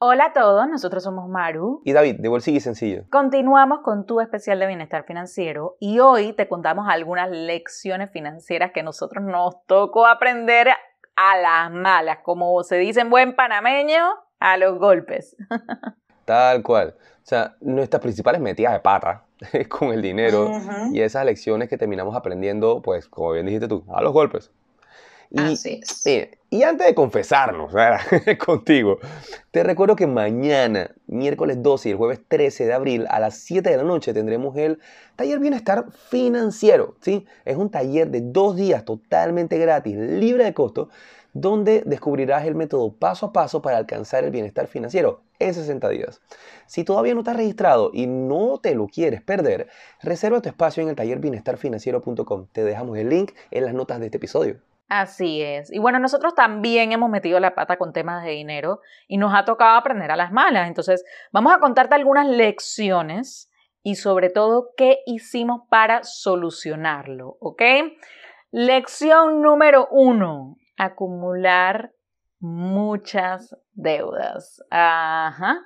Hola a todos, nosotros somos Maru. Y David, de Bolsillo y Sencillo. Continuamos con tu especial de bienestar financiero y hoy te contamos algunas lecciones financieras que nosotros nos tocó aprender a las malas, como se dice en buen panameño, a los golpes. Tal cual. O sea, nuestras principales metidas de pata con el dinero y esas lecciones que terminamos aprendiendo, pues, como bien dijiste tú, a los golpes. Y, Así es. y antes de confesarnos contigo, te recuerdo que mañana, miércoles 12 y el jueves 13 de abril, a las 7 de la noche, tendremos el taller Bienestar Financiero. ¿sí? Es un taller de dos días totalmente gratis, libre de costo, donde descubrirás el método paso a paso para alcanzar el bienestar financiero en 60 días. Si todavía no estás registrado y no te lo quieres perder, reserva tu espacio en el taller bienestarfinanciero.com. Te dejamos el link en las notas de este episodio. Así es. Y bueno, nosotros también hemos metido la pata con temas de dinero y nos ha tocado aprender a las malas. Entonces, vamos a contarte algunas lecciones y sobre todo qué hicimos para solucionarlo, ¿ok? Lección número uno, acumular muchas deudas. Ajá.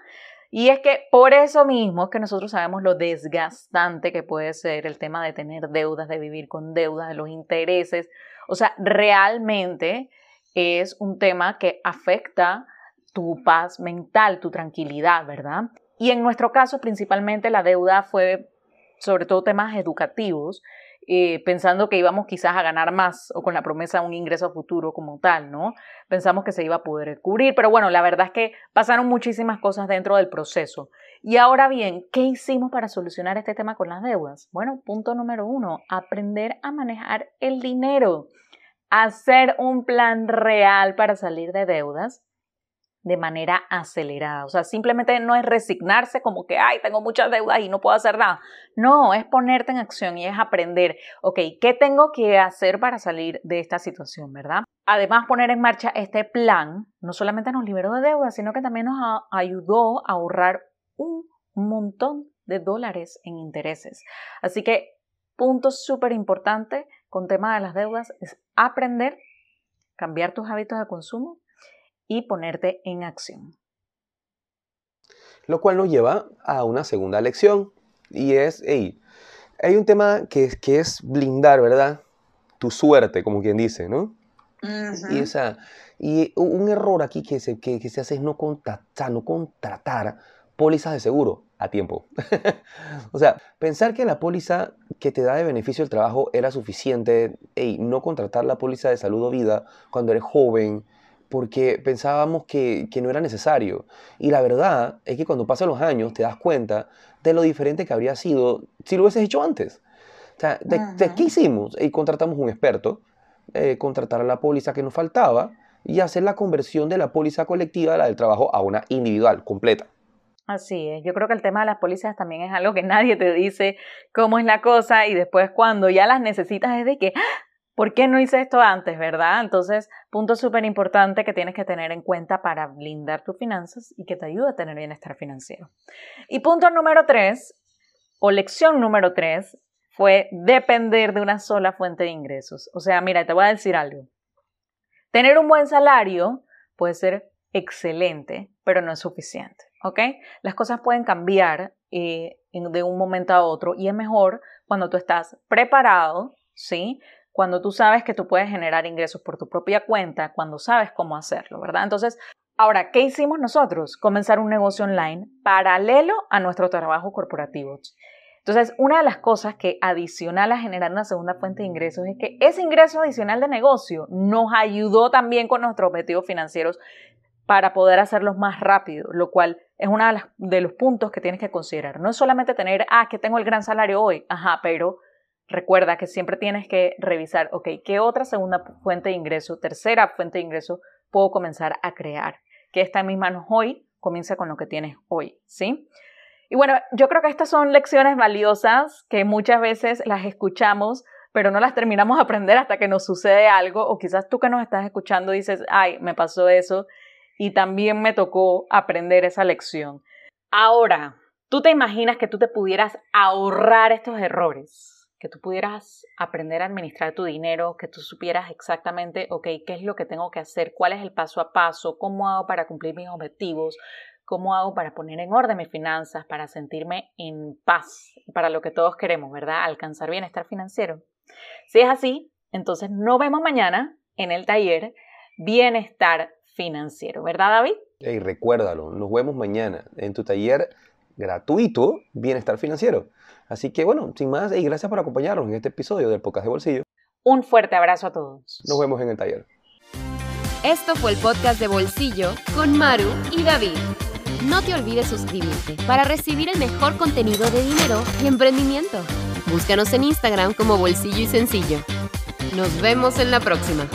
Y es que por eso mismo que nosotros sabemos lo desgastante que puede ser el tema de tener deudas, de vivir con deudas, de los intereses. O sea, realmente es un tema que afecta tu paz mental, tu tranquilidad, ¿verdad? Y en nuestro caso, principalmente la deuda fue sobre todo temas educativos eh, pensando que íbamos quizás a ganar más o con la promesa de un ingreso futuro como tal, ¿no? Pensamos que se iba a poder cubrir, pero bueno, la verdad es que pasaron muchísimas cosas dentro del proceso. Y ahora bien, ¿qué hicimos para solucionar este tema con las deudas? Bueno, punto número uno, aprender a manejar el dinero, hacer un plan real para salir de deudas de manera acelerada. O sea, simplemente no es resignarse como que, ay, tengo muchas deudas y no puedo hacer nada. No, es ponerte en acción y es aprender, ok, ¿qué tengo que hacer para salir de esta situación, verdad? Además, poner en marcha este plan no solamente nos liberó de deudas, sino que también nos ayudó a ahorrar un montón de dólares en intereses. Así que, punto súper importante con tema de las deudas es aprender, cambiar tus hábitos de consumo y ponerte en acción. Lo cual nos lleva a una segunda lección y es, hey, hay un tema que, que es blindar, ¿verdad? Tu suerte, como quien dice, ¿no? y, esa, y un error aquí que se, que, se hace es no contratar, no contratar pólizas de seguro a tiempo. o sea, pensar que la póliza que te da de beneficio el trabajo era suficiente, y no contratar la póliza de salud o vida cuando eres joven, porque pensábamos que, no era necesario. Y la verdad es que cuando pasan los años te das cuenta de lo diferente que habría sido si lo hubieses hecho antes. O sea, ¿qué hicimos? Y contratamos un experto, eh, contratar a la póliza que nos faltaba y hacer la conversión de la póliza colectiva, la del trabajo, a una individual, completa. Así es, yo creo que el tema de las pólizas también es algo que nadie te dice cómo es la cosa y después cuando ya las necesitas es de que, ¿Por qué no hice esto antes, verdad? Entonces, punto súper importante que tienes que tener en cuenta para blindar tus finanzas y que te ayude a tener bienestar financiero. Y punto número tres, o lección número tres, fue depender de una sola fuente de ingresos. O sea, mira, te voy a decir algo. Tener un buen salario puede ser excelente, pero no es suficiente, ¿ok? Las cosas pueden cambiar eh, de un momento a otro y es mejor cuando tú estás preparado, ¿sí? Cuando tú sabes que tú puedes generar ingresos por tu propia cuenta, cuando sabes cómo hacerlo, ¿verdad? Entonces, ahora, ¿qué hicimos nosotros? Comenzar un negocio online paralelo a nuestro trabajo corporativo. Entonces, una de las cosas que adicional a generar una segunda fuente de ingresos es que ese ingreso adicional de negocio nos ayudó también con nuestros objetivos financieros para poder hacerlos más rápido, lo cual es uno de, de los puntos que tienes que considerar. No es solamente tener, ah, que tengo el gran salario hoy, ajá, pero Recuerda que siempre tienes que revisar, ok, ¿qué otra segunda fuente de ingreso, tercera fuente de ingreso puedo comenzar a crear? Que está en mis manos hoy, comienza con lo que tienes hoy, ¿sí? Y bueno, yo creo que estas son lecciones valiosas que muchas veces las escuchamos, pero no las terminamos de aprender hasta que nos sucede algo, o quizás tú que nos estás escuchando dices, ay, me pasó eso, y también me tocó aprender esa lección. Ahora, ¿tú te imaginas que tú te pudieras ahorrar estos errores? Que tú pudieras aprender a administrar tu dinero, que tú supieras exactamente, ok, qué es lo que tengo que hacer, cuál es el paso a paso, cómo hago para cumplir mis objetivos, cómo hago para poner en orden mis finanzas, para sentirme en paz, para lo que todos queremos, ¿verdad? Alcanzar bienestar financiero. Si es así, entonces nos vemos mañana en el taller Bienestar Financiero, ¿verdad David? Y recuérdalo, nos vemos mañana en tu taller gratuito Bienestar Financiero. Así que bueno, sin más, y gracias por acompañarnos en este episodio del Podcast de Bolsillo. Un fuerte abrazo a todos. Nos vemos en el taller. Esto fue el podcast de Bolsillo con Maru y David. No te olvides suscribirte para recibir el mejor contenido de dinero y emprendimiento. Búscanos en Instagram como Bolsillo y Sencillo. Nos vemos en la próxima.